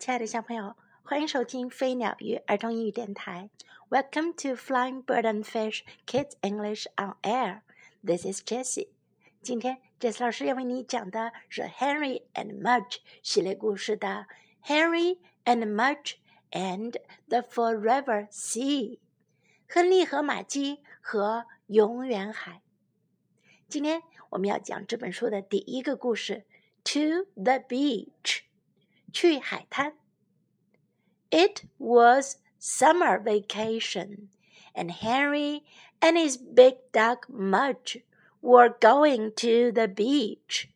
亲爱的小朋友，欢迎收听飞鸟与儿童英语电台。Welcome to Flying Bird and Fish Kids English on Air. This is Jessie. 今天 Jessie 老师要为你讲的是 Henry and Mudge 系列故事的 Henry and Mudge and the Forever Sea。亨利和玛姬和永远海。今天我们要讲这本书的第一个故事：To the Beach。去海滩。It was summer vacation, and Henry and his big dog Mudge were going to the beach.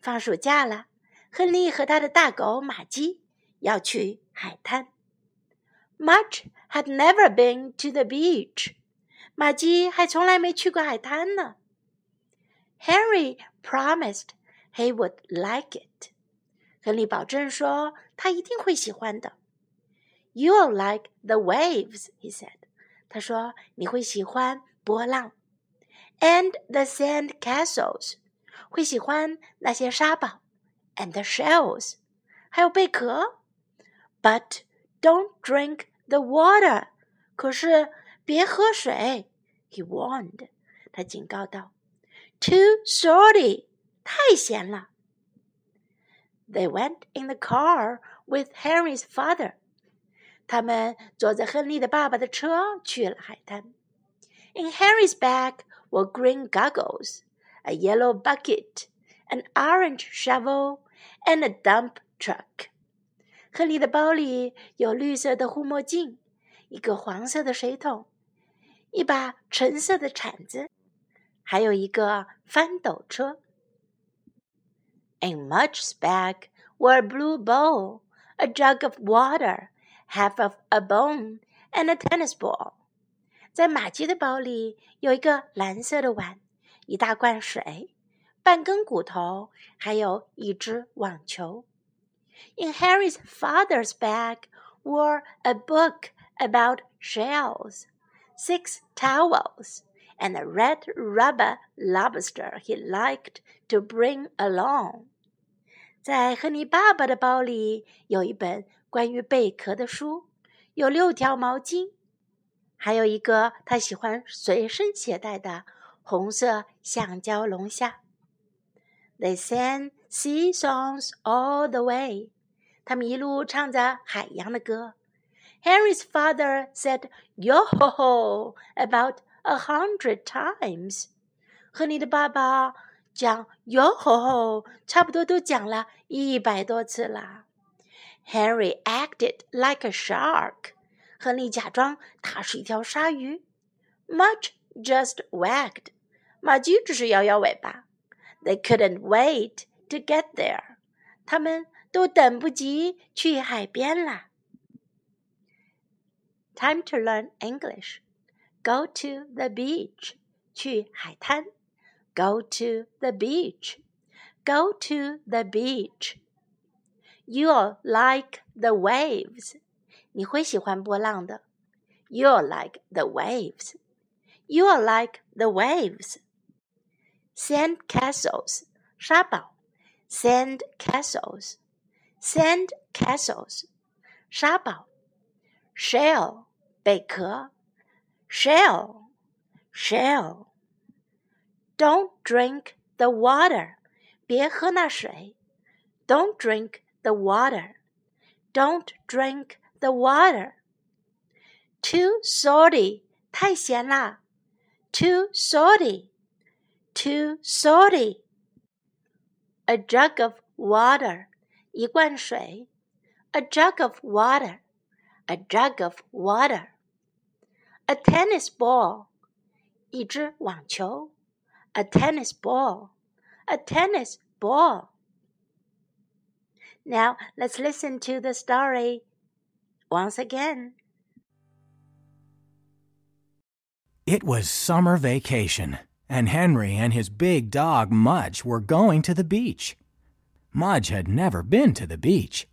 放暑假了，亨利和他的大狗玛姬要去海滩。Mudge had never been to the beach. 玛姬还从来没去过海滩呢。Henry promised he would like it. 亨利保证说：“他一定会喜欢的。” You'll like the waves, he said. 他说：“你会喜欢波浪，and the sand castles，会喜欢那些沙堡，and the shells，还有贝壳。But don't drink the water，可是别喝水。” He warned，他警告道：“Too salty，太咸了。” They went in the car with Henry's father. 他们坐在亨利的爸爸的车去了海滩。In Henry's bag were green goggles, a yellow bucket, an orange shovel, and a dump truck. 亨利的包里有绿色的护目镜，一个黄色的水桶，一把橙色的铲子，还有一个翻斗车。 a Mudge's bag or a blue bowl, a jug of water, half of a bone, and a tennis ball. In Henry's father's bag were a book about shells, six towels and a red rubber lobster he liked to bring along. along。在亨利爸爸的包里有一本关于贝壳的书，有六条毛巾，还有一个他喜欢随身携带的红色橡胶龙虾。They sang sea songs all the way。他们一路唱着海洋的歌。Henry's father said "Yo ho ho" about a hundred times, 和你的爸爸讲哟吼吼，差不多都讲了一百多次啦。Henry acted like a shark. shark。亨利假装他是一条鲨鱼。Mudge just wagged. wagged。马驹只是摇摇尾巴。They couldn't wait to get there. 他们都等不及去海边啦。Time to learn English. Go to the beach，去海滩。Go to the beach. Go to the beach. You'll like the waves. 你会喜欢波浪的。You'll like the waves. You'll like the waves. Sand castles. 沙堡。Sand castles. Sand castles. 沙堡。Shell. 贝壳。 Shell. Shell. Don't drink the water. 别喝那水。Don't drink the water. Don't drink the water. Too salty. 太咸啦。Too salty. Too salty. A jug of water. 一罐水。A jug of water. A jug of water. A tennis ball. 一只网球。a tennis ball, a tennis ball. Now let's listen to the story once again. It was summer vacation, and Henry and his big dog Mudge were going to the beach. Mudge had never been to the beach.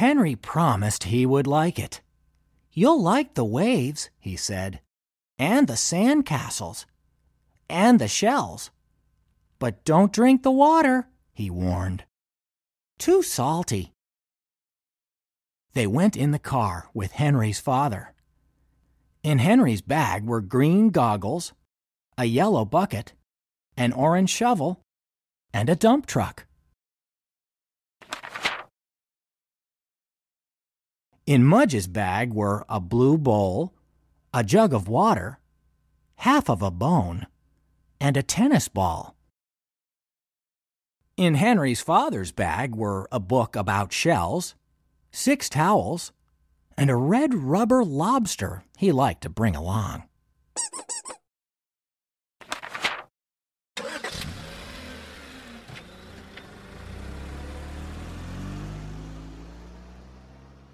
Henry promised he would like it. You'll like the waves, he said, and the sand castles, and the shells. But don't drink the water, he warned. Too salty. They went in the car with Henry's father. In Henry's bag were green goggles, a yellow bucket, an orange shovel, and a dump truck. In Mudge's bag were a blue bowl, a jug of water, half of a bone, and a tennis ball. In Henry's father's bag were a book about shells, six towels, and a red rubber lobster he liked to bring along.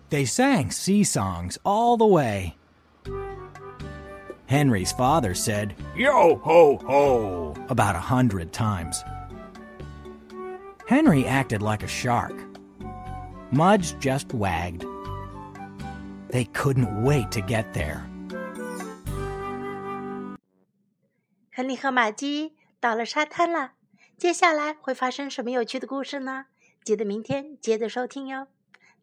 They sang sea songs all the way. Henry's father said, Yo ho ho, about a hundred times. Henry acted like a shark. Mudge just wagged. They couldn't wait to get there. 亨利和玛姬到了沙滩了，接下来会发生什么有趣的故事呢？记得明天接着收听哟。